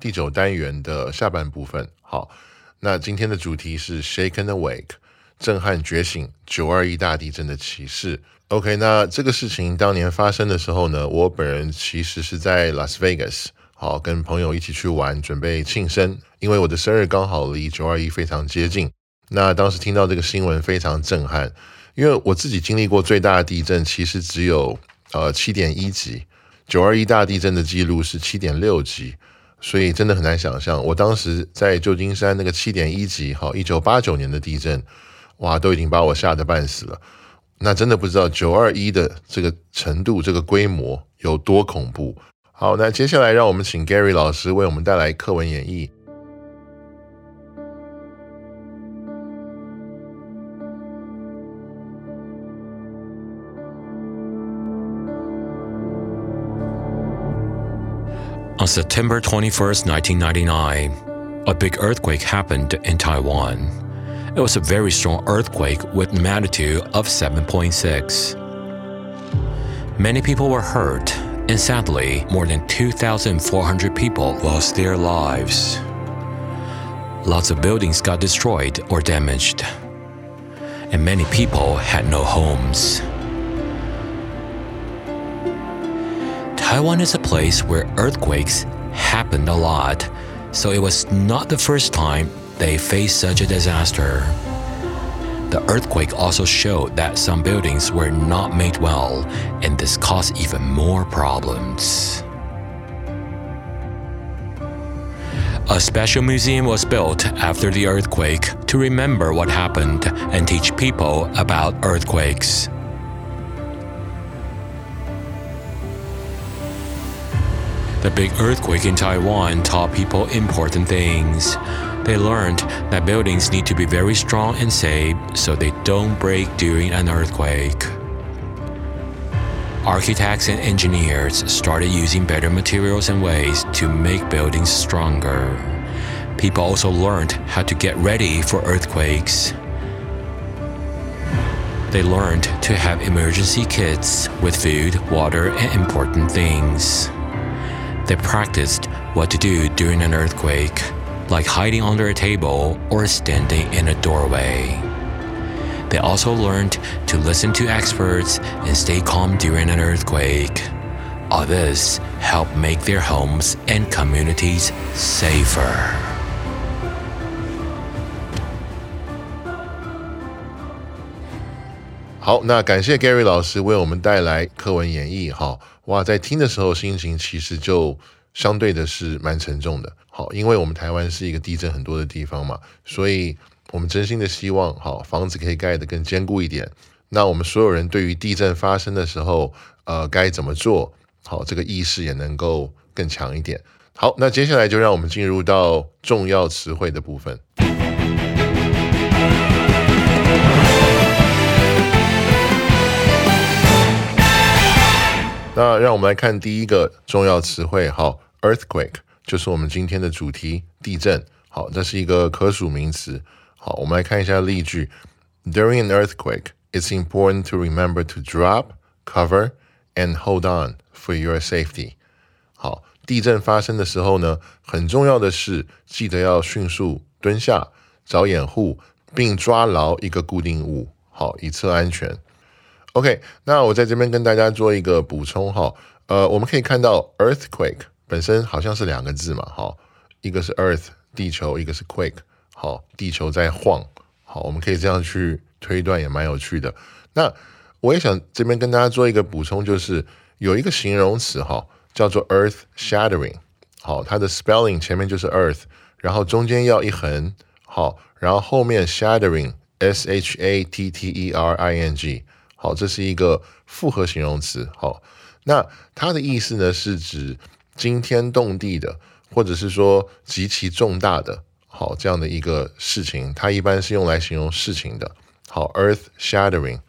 第九单元的下半部分。好，那今天的主题是 Shaken Awake，震撼觉醒，九二一大地震的启示。OK，那这个事情当年发生的时候呢，我本人其实是在 Las Vegas，好，跟朋友一起去玩，准备庆生，因为我的生日刚好离九二一非常接近。那当时听到这个新闻非常震撼，因为我自己经历过最大的地震，其实只有呃七点一级，九二一大地震的记录是七点六级，所以真的很难想象。我当时在旧金山那个七点一级，哈，一九八九年的地震，哇，都已经把我吓得半死了。那真的不知道九二一的这个程度、这个规模有多恐怖。好，那接下来让我们请 Gary 老师为我们带来课文演绎。On September 21, 1999, a big earthquake happened in Taiwan. It was a very strong earthquake with magnitude of 7.6. Many people were hurt, and sadly, more than 2,400 people lost their lives. Lots of buildings got destroyed or damaged, and many people had no homes. Taiwan is a place where earthquakes happened a lot, so it was not the first time they faced such a disaster. The earthquake also showed that some buildings were not made well, and this caused even more problems. A special museum was built after the earthquake to remember what happened and teach people about earthquakes. The big earthquake in Taiwan taught people important things. They learned that buildings need to be very strong and safe so they don't break during an earthquake. Architects and engineers started using better materials and ways to make buildings stronger. People also learned how to get ready for earthquakes. They learned to have emergency kits with food, water, and important things. They practiced what to do during an earthquake, like hiding under a table or standing in a doorway. They also learned to listen to experts and stay calm during an earthquake. All this helped make their homes and communities safer. 好，那感谢 Gary 老师为我们带来课文演绎。哈， 哇，在听的时候心情其实就相对的是蛮沉重的。好，因为我们台湾是一个地震很多的地方嘛，所以我们真心的希望，好房子可以盖得更坚固一点。那我们所有人对于地震发生的时候，呃，该怎么做好，这个意识也能够更强一点。好，那接下来就让我们进入到重要词汇的部分。那让我们来看第一个重要词汇，好，earthquake 就是我们今天的主题，地震。好，这是一个可数名词。好，我们来看一下例句：During an earthquake, it's important to remember to drop, cover, and hold on for your safety。好，地震发生的时候呢，很重要的是记得要迅速蹲下，找掩护，并抓牢一个固定物，好，以测安全。OK，那我在这边跟大家做一个补充哈，呃，我们可以看到 earthquake 本身好像是两个字嘛，哈，一个是 earth 地球，一个是 quake，好，地球在晃，好，我们可以这样去推断，也蛮有趣的。那我也想这边跟大家做一个补充，就是有一个形容词哈，叫做 earth shattering，好，它的 spelling 前面就是 earth，然后中间要一横，好，然后后面 shattering，s h a t t e r i n g，好，这是一个复合形容词，好，那它的意思呢是指惊天动地的，或者是说极其重大的。好，这样的一个事情，它一般是用来形容事情的。好，earth shattering。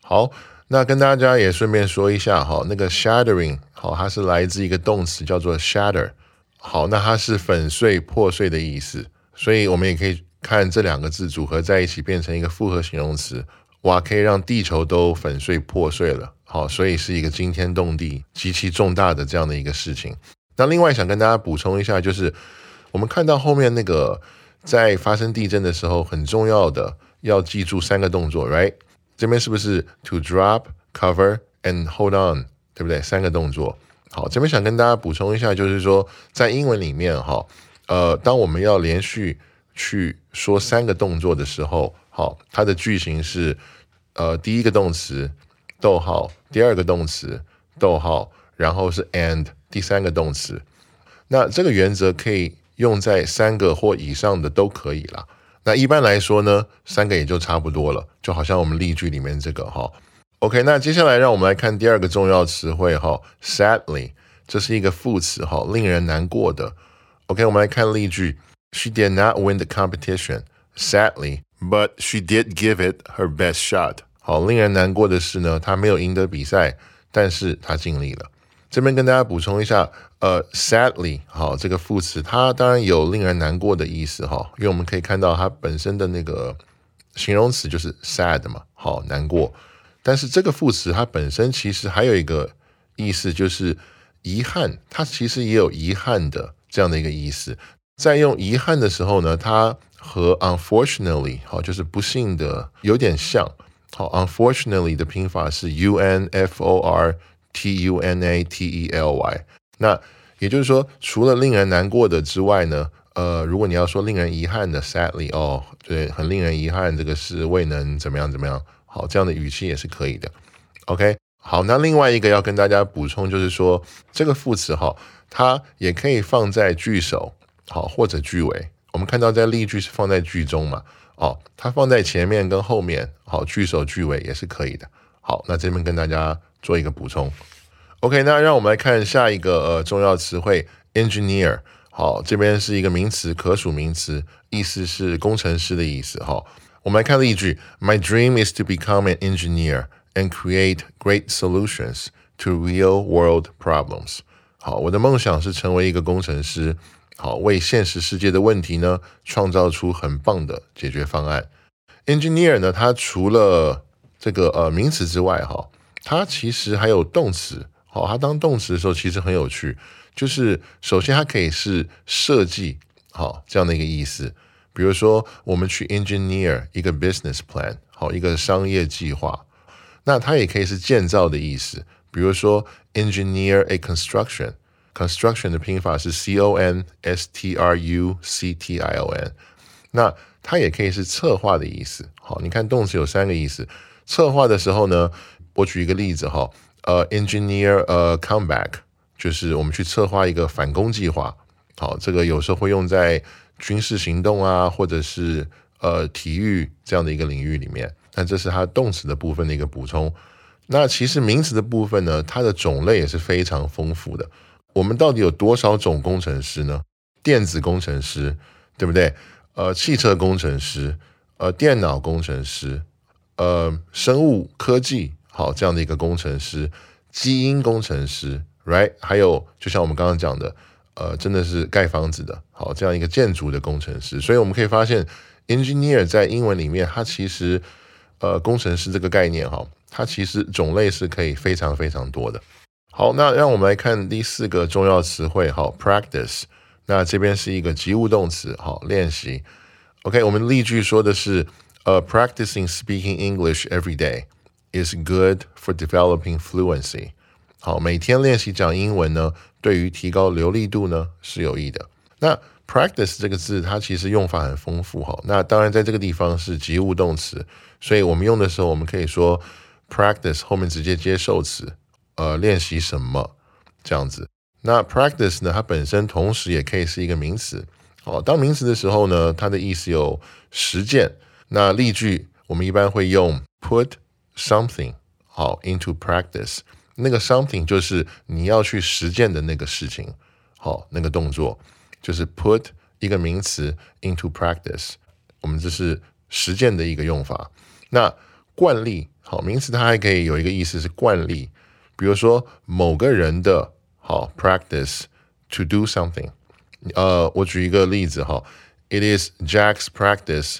好，那跟大家也顺便说一下，哈，那个 shattering，好，它是来自一个动词叫做 shatter。好，那它是粉碎、破碎的意思，所以我们也可以看这两个字组合在一起变成一个复合形容词，哇，可以让地球都粉碎、破碎了。好，所以是一个惊天动地、极其重大的这样的一个事情。那另外想跟大家补充一下，就是。我们看到后面那个，在发生地震的时候，很重要的要记住三个动作，right？这边是不是 to drop, cover and hold on，对不对？三个动作。好，这边想跟大家补充一下，就是说在英文里面，哈，呃，当我们要连续去说三个动作的时候，好，它的句型是，呃，第一个动词，逗号，第二个动词，逗号，然后是 and 第三个动词。那这个原则可以。用在三个或以上的都可以啦。那一般来说呢，三个也就差不多了。就好像我们例句里面这个哈，OK。那接下来让我们来看第二个重要词汇哈，sadly，这是一个副词哈，令人难过的。OK，我们来看例句：She did not win the competition, sadly, but she did give it her best shot。好，令人难过的是呢，她没有赢得比赛，但是她尽力了。这边跟大家补充一下，呃，sadly，好，这个副词它当然有令人难过的意思哈，因为我们可以看到它本身的那个形容词就是 sad 嘛，好，难过。但是这个副词它本身其实还有一个意思，就是遗憾，它其实也有遗憾的这样的一个意思。在用遗憾的时候呢，它和 unfortunately，好，就是不幸的有点像。好，unfortunately 的拼法是 u n f o r。T U N A T E L Y，那也就是说，除了令人难过的之外呢，呃，如果你要说令人遗憾的，sadly，哦，对，很令人遗憾，这个是未能怎么样怎么样，好，这样的语气也是可以的。OK，好，那另外一个要跟大家补充就是说，这个副词哈，它也可以放在句首，好，或者句尾。我们看到在例句是放在句中嘛，哦，它放在前面跟后面，好，句首句尾也是可以的。好，那这边跟大家。做一个补充，OK，那让我们来看下一个呃重要词汇，engineer。好，这边是一个名词，可数名词，意思是工程师的意思。哈，我们来看例句：My dream is to become an engineer and create great solutions to real-world problems。好，我的梦想是成为一个工程师，好，为现实世界的问题呢创造出很棒的解决方案。Engineer 呢，它除了这个呃名词之外，哈。它其实还有动词，好，它当动词的时候其实很有趣，就是首先它可以是设计，好这样的一个意思，比如说我们去 engineer 一个 business plan，好一个商业计划，那它也可以是建造的意思，比如说 engineer a construction Construction 的拼法是 c o n s t r u c t i o n，那它也可以是策划的意思，好，你看动词有三个意思，策划的时候呢。我举一个例子哈，呃，engineer a comeback，就是我们去策划一个反攻计划。好，这个有时候会用在军事行动啊，或者是呃体育这样的一个领域里面。那这是它动词的部分的一个补充。那其实名词的部分呢，它的种类也是非常丰富的。我们到底有多少种工程师呢？电子工程师，对不对？呃，汽车工程师，呃，电脑工程师，呃，生物科技。好，这样的一个工程师，基因工程师，right？还有，就像我们刚刚讲的，呃，真的是盖房子的，好，这样一个建筑的工程师。所以我们可以发现，engineer 在英文里面，它其实，呃，工程师这个概念，哈，它其实种类是可以非常非常多的。好，那让我们来看第四个重要词汇，好，practice。那这边是一个及物动词，好，练习。OK，我们例句说的是，呃，practicing speaking English every day。is good for developing fluency。好，每天练习讲英文呢，对于提高流利度呢是有益的。那 practice 这个字它其实用法很丰富哈。那当然在这个地方是及物动词，所以我们用的时候，我们可以说 practice 后面直接接受词，呃，练习什么这样子。那 practice 呢，它本身同时也可以是一个名词。哦，当名词的时候呢，它的意思有实践。那例句我们一般会用 put something 好 into practice，那个 something 就是你要去实践的那个事情，好，那个动作就是 put 一个名词 into practice，我们这是实践的一个用法。那惯例好名词它还可以有一个意思是惯例，比如说某个人的好 practice to do something。呃，我举一个例子哈，It is Jack's practice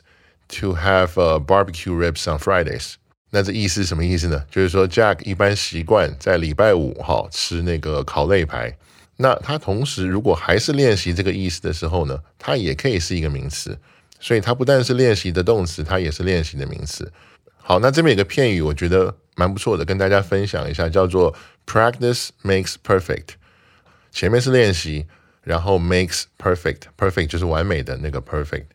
to have a barbecue ribs on Fridays。那这意思什么意思呢？就是说，Jack 一般习惯在礼拜五哈吃那个烤肋排。那他同时如果还是练习这个意思的时候呢，它也可以是一个名词。所以它不但是练习的动词，它也是练习的名词。好，那这边有个片语，我觉得蛮不错的，跟大家分享一下，叫做 practice makes perfect。前面是练习。然后 makes perfect，perfect 就是完美的那个 perfect，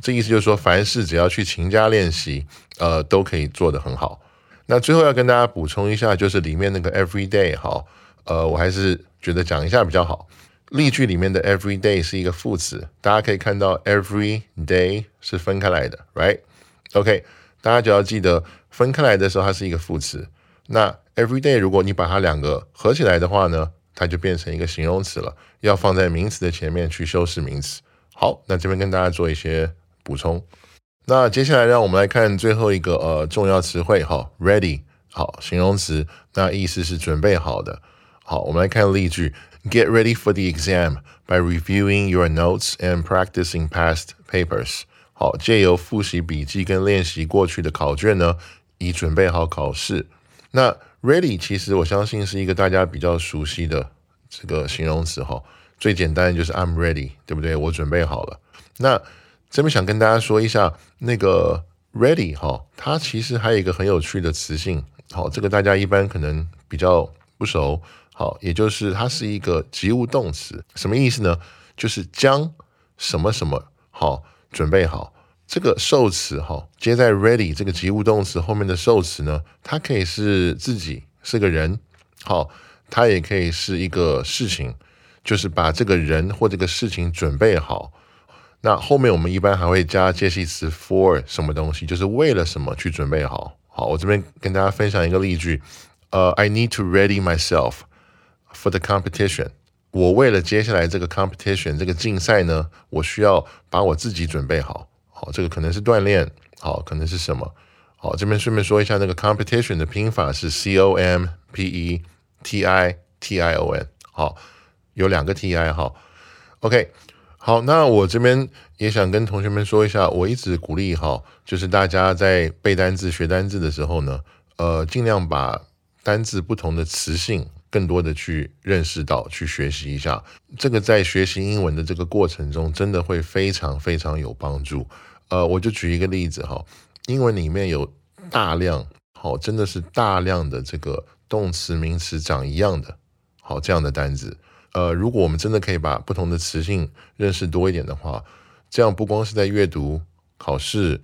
这意思就是说，凡事只要去勤加练习，呃，都可以做得很好。那最后要跟大家补充一下，就是里面那个 every day 哈，呃，我还是觉得讲一下比较好。例句里面的 every day 是一个副词，大家可以看到 every day 是分开来的，right？OK，大家只要记得分开来的时候它是一个副词。那 every day 如果你把它两个合起来的话呢？它就变成一个形容词了，要放在名词的前面去修饰名词。好，那这边跟大家做一些补充。那接下来让我们来看最后一个呃重要词汇哈，ready 好形容词，那意思是准备好的。好，我们来看例句：Get ready for the exam by reviewing your notes and practicing past papers。好，借由复习笔记跟练习过去的考卷呢，以准备好考试。那 Ready，其实我相信是一个大家比较熟悉的这个形容词哈。最简单就是 I'm ready，对不对？我准备好了。那这边想跟大家说一下，那个 ready 哈，它其实还有一个很有趣的词性。好，这个大家一般可能比较不熟。好，也就是它是一个及物动词，什么意思呢？就是将什么什么好准备好。这个受词哈接在 ready 这个及物动词后面的受词呢，它可以是自己是个人，好，它也可以是一个事情，就是把这个人或这个事情准备好。那后面我们一般还会加介系词 for 什么东西，就是为了什么去准备好。好，我这边跟大家分享一个例句，呃，I need to ready myself for the competition。我为了接下来这个 competition 这个竞赛呢，我需要把我自己准备好。好，这个可能是锻炼，好，可能是什么？好，这边顺便说一下，那个 competition 的拼法是 c o m p e t i t i o n，好，有两个 t i 哈。OK，好，那我这边也想跟同学们说一下，我一直鼓励哈，就是大家在背单字、学单字的时候呢，呃，尽量把单字不同的词性。更多的去认识到，去学习一下，这个在学习英文的这个过程中，真的会非常非常有帮助。呃，我就举一个例子哈，英文里面有大量，好，真的是大量的这个动词名词长一样的，好这样的单字。呃，如果我们真的可以把不同的词性认识多一点的话，这样不光是在阅读、考试，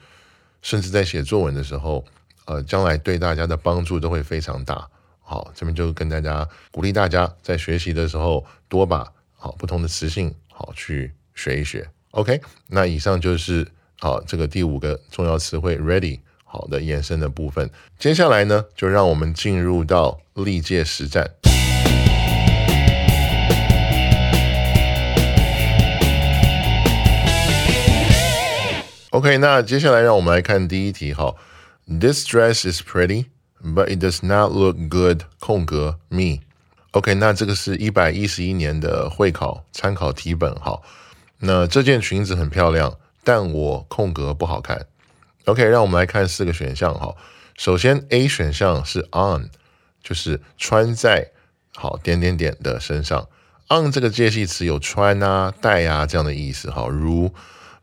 甚至在写作文的时候，呃，将来对大家的帮助都会非常大。好，这边就跟大家鼓励大家在学习的时候多把好不同的词性好去学一学。OK，那以上就是好这个第五个重要词汇 ready 好的延伸的部分。接下来呢，就让我们进入到历届实战。OK，那接下来让我们来看第一题。好，This dress is pretty。But it does not look good. 空格 me. OK，那这个是一百一十一年的会考参考题本哈。那这件裙子很漂亮，但我空格不好看。OK，让我们来看四个选项哈。首先 A 选项是 on，就是穿在好点点点的身上。on 这个介系词有穿啊、戴啊这样的意思哈。如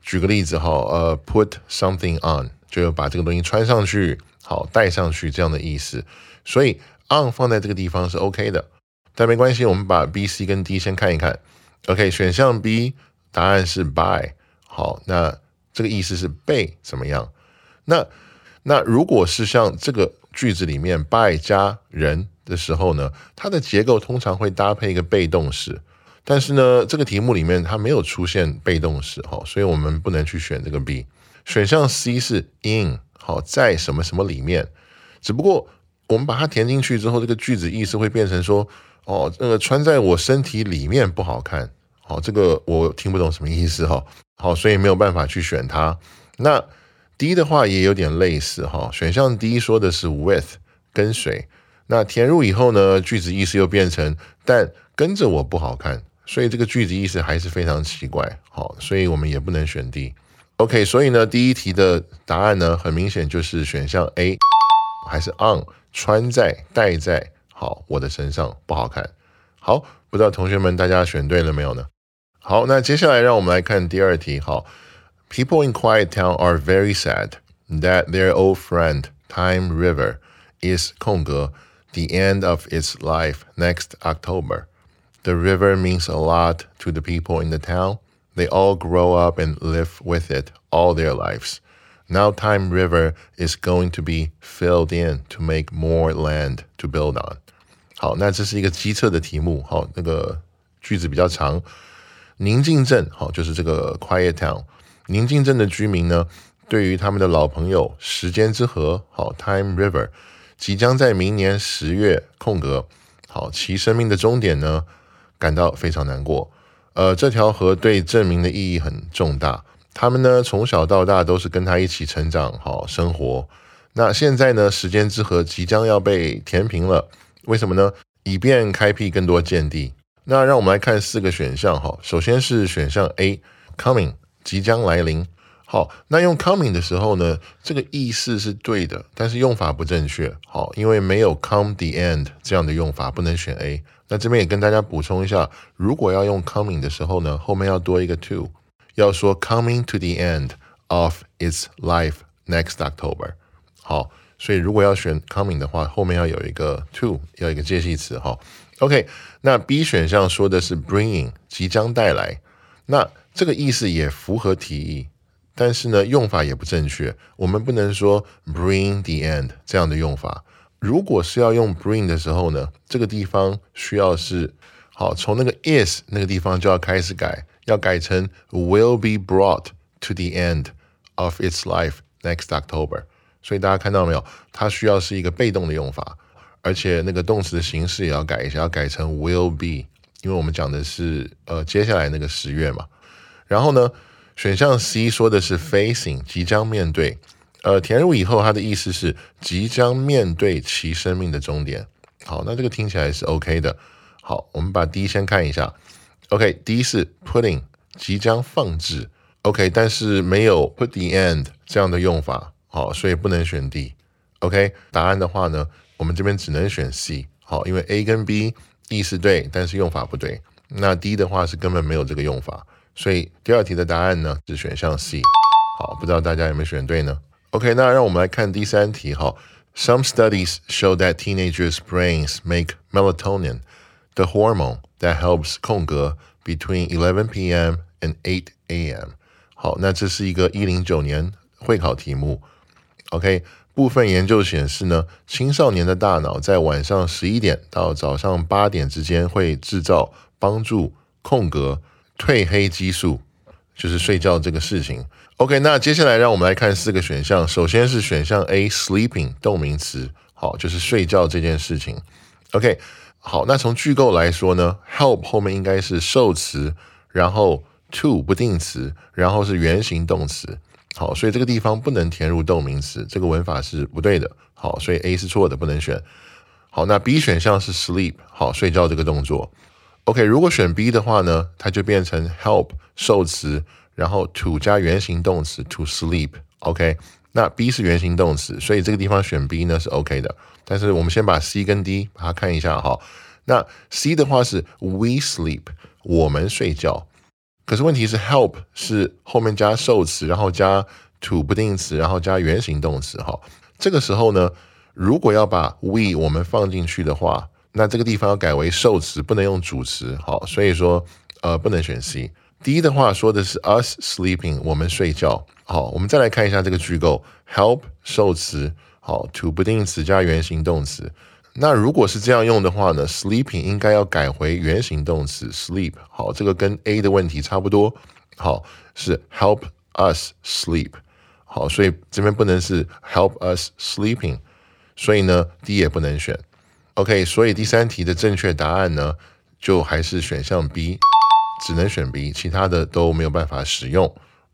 举个例子哈，呃，put something on 就要把这个东西穿上去。好，戴上去这样的意思，所以 on 放在这个地方是 OK 的，但没关系，我们把 B、C 跟 D 先看一看。OK，选项 B 答案是 by。好，那这个意思是被怎么样？那那如果是像这个句子里面 by 加人的时候呢，它的结构通常会搭配一个被动式。但是呢，这个题目里面它没有出现被动式，哈，所以我们不能去选这个 B。选项 C 是 in，好，在什么什么里面。只不过我们把它填进去之后，这个句子意思会变成说，哦，那个穿在我身体里面不好看，好，这个我听不懂什么意思，哈，好，所以没有办法去选它。那 D 的话也有点类似，哈，选项 D 说的是 with 跟随，那填入以后呢，句子意思又变成但跟着我不好看。所以这个句子意思还是非常奇怪，好，所以我们也不能选 D。OK，所以呢，第一题的答案呢，很明显就是选项 A，还是 on 穿在戴在好我的身上不好看。好，不知道同学们大家选对了没有呢？好，那接下来让我们来看第二题。好，People in Quiet Town are very sad that their old friend Time River is 空格 the end of its life next October。The river means a lot to the people in the town. They all grow up and live with it all their lives. Now Time River is going to be filled in to make more land to build on. 好，那这是一个机测的题目。好，那个句子比较长。 宁静镇，好，就是这个 Quiet Town。宁静镇的居民呢，对于他们的老朋友时间之河，好 Time River，即将在明年十月空格，好其生命的终点呢，感到非常难过，呃，这条河对证明的意义很重大。他们呢，从小到大都是跟他一起成长，好生活。那现在呢，时间之河即将要被填平了，为什么呢？以便开辟更多建地。那让我们来看四个选项，哈，首先是选项 A，coming，即将来临。好，那用 coming 的时候呢，这个意思是对的，但是用法不正确。好，因为没有 come the end 这样的用法，不能选 A。那这边也跟大家补充一下，如果要用 coming 的时候呢，后面要多一个 to，要说 coming to the end of its life next October。好，所以如果要选 coming 的话，后面要有一个 to，要一个介系词。哈，OK。那 B 选项说的是 bringing，即将带来，那这个意思也符合题意。但是呢，用法也不正确。我们不能说 bring the end 这样的用法。如果是要用 bring 的时候呢，这个地方需要是好，从那个 is 那个地方就要开始改，要改成 will be brought to the end of its life next October。所以大家看到没有？它需要是一个被动的用法，而且那个动词的形式也要改一下，要改成 will be，因为我们讲的是呃接下来那个十月嘛。然后呢？选项 C 说的是 facing 即将面对，呃，填入以后，它的意思是即将面对其生命的终点。好，那这个听起来是 OK 的。好，我们把 D 先看一下。OK，D 是 putting 即将放置，OK，但是没有 put the end 这样的用法，好，所以不能选 D。OK，答案的话呢，我们这边只能选 C。好，因为 A 跟 B 意思对，但是用法不对。那 D 的话是根本没有这个用法。所以第二题的答案呢是选项 C。好，不知道大家有没有选对呢？OK，那让我们来看第三题。哈，Some studies show that teenagers' brains make melatonin, the hormone that helps 空格 between 11 p.m. and 8 a.m. 好，那这是一个一零九年会考题目。OK， 部分研究显示呢，青少年的大脑在晚上十一点到早上八点之间会制造帮助空格。褪黑激素就是睡觉这个事情。OK，那接下来让我们来看四个选项。首先是选项 A，sleeping 动名词，好，就是睡觉这件事情。OK，好，那从句构来说呢，help 后面应该是受词，然后 to 不定词，然后是原形动词。好，所以这个地方不能填入动名词，这个文法是不对的。好，所以 A 是错的，不能选。好，那 B 选项是 sleep，好，睡觉这个动作。OK，如果选 B 的话呢，它就变成 help 受词，然后 to 加原形动词 to sleep。OK，那 B 是原形动词，所以这个地方选 B 呢是 OK 的。但是我们先把 C 跟 D 把它看一下哈。那 C 的话是 we sleep，我们睡觉。可是问题是 help 是后面加受词，然后加 to 不定词，然后加原形动词哈。这个时候呢，如果要把 we 我们放进去的话。那这个地方要改为受词，不能用主词，好，所以说呃不能选 C。第一的话说的是 us sleeping，我们睡觉。好，我们再来看一下这个句构，help 受词，好，to 不定词加原形动词。那如果是这样用的话呢，sleeping 应该要改回原形动词 sleep。好，这个跟 A 的问题差不多。好，是 help us sleep。好，所以这边不能是 help us sleeping。所以呢，D 也不能选。OK，所以第三题的正确答案呢，就还是选项 B，只能选 B，其他的都没有办法使用。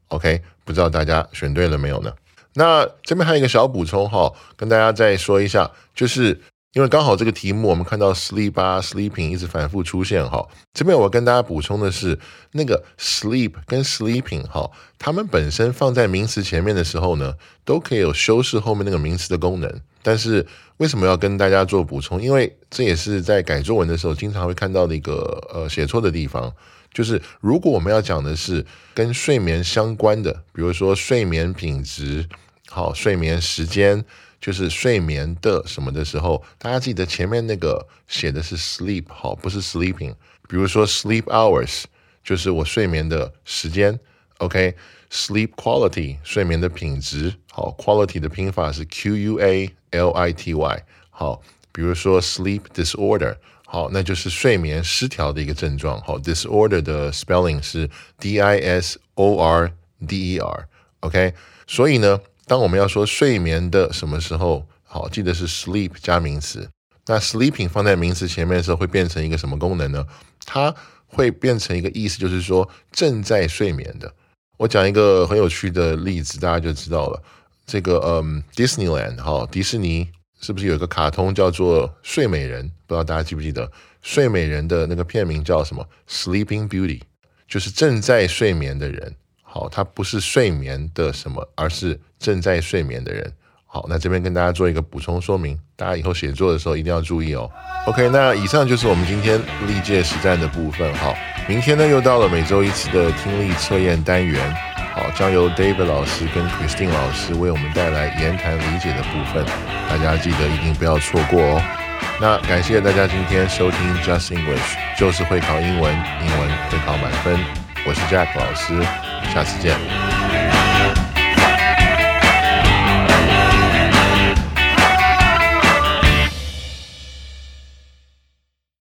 OK，不知道大家选对了没有呢？那这边还有一个小补充哈，跟大家再说一下，就是。因为刚好这个题目我们看到 sleep 啊 sleeping 一直反复出现哈，这边我跟大家补充的是，那个 sleep 跟 sleeping 哈，它们本身放在名词前面的时候呢，都可以有修饰后面那个名词的功能。但是为什么要跟大家做补充？因为这也是在改作文的时候经常会看到的一个呃写错的地方，就是如果我们要讲的是跟睡眠相关的，比如说睡眠品质，好，睡眠时间。就是睡眠的什么的时候，大家记得前面那个写的是 sleep 好，不是 sleeping。比如说 sleep hours 就是我睡眠的时间，OK？sleep quality 睡眠的品质好，quality 的拼法是 Q U A L I T Y 好。比如说 sleep disorder 好，那就是睡眠失调的一个症状好，disorder 的 spelling 是 D I S O R D E R，OK？所以呢。当我们要说睡眠的什么时候好，记得是 sleep 加名词。那 sleeping 放在名词前面的时候，会变成一个什么功能呢？它会变成一个意思，就是说正在睡眠的。我讲一个很有趣的例子，大家就知道了。这个嗯，Disneyland 哈，迪士尼是不是有一个卡通叫做《睡美人》？不知道大家记不记得《睡美人》的那个片名叫什么？Sleeping Beauty，就是正在睡眠的人。好，它不是睡眠的什么，而是正在睡眠的人。好，那这边跟大家做一个补充说明，大家以后写作的时候一定要注意哦。OK，那以上就是我们今天历届实战的部分。好，明天呢又到了每周一次的听力测验单元。好，将由 David 老师跟 Christine 老师为我们带来言谈理解的部分，大家记得一定不要错过哦。那感谢大家今天收听 Just English，就是会考英文，英文会考满分。我是 Jack 老师。下次见。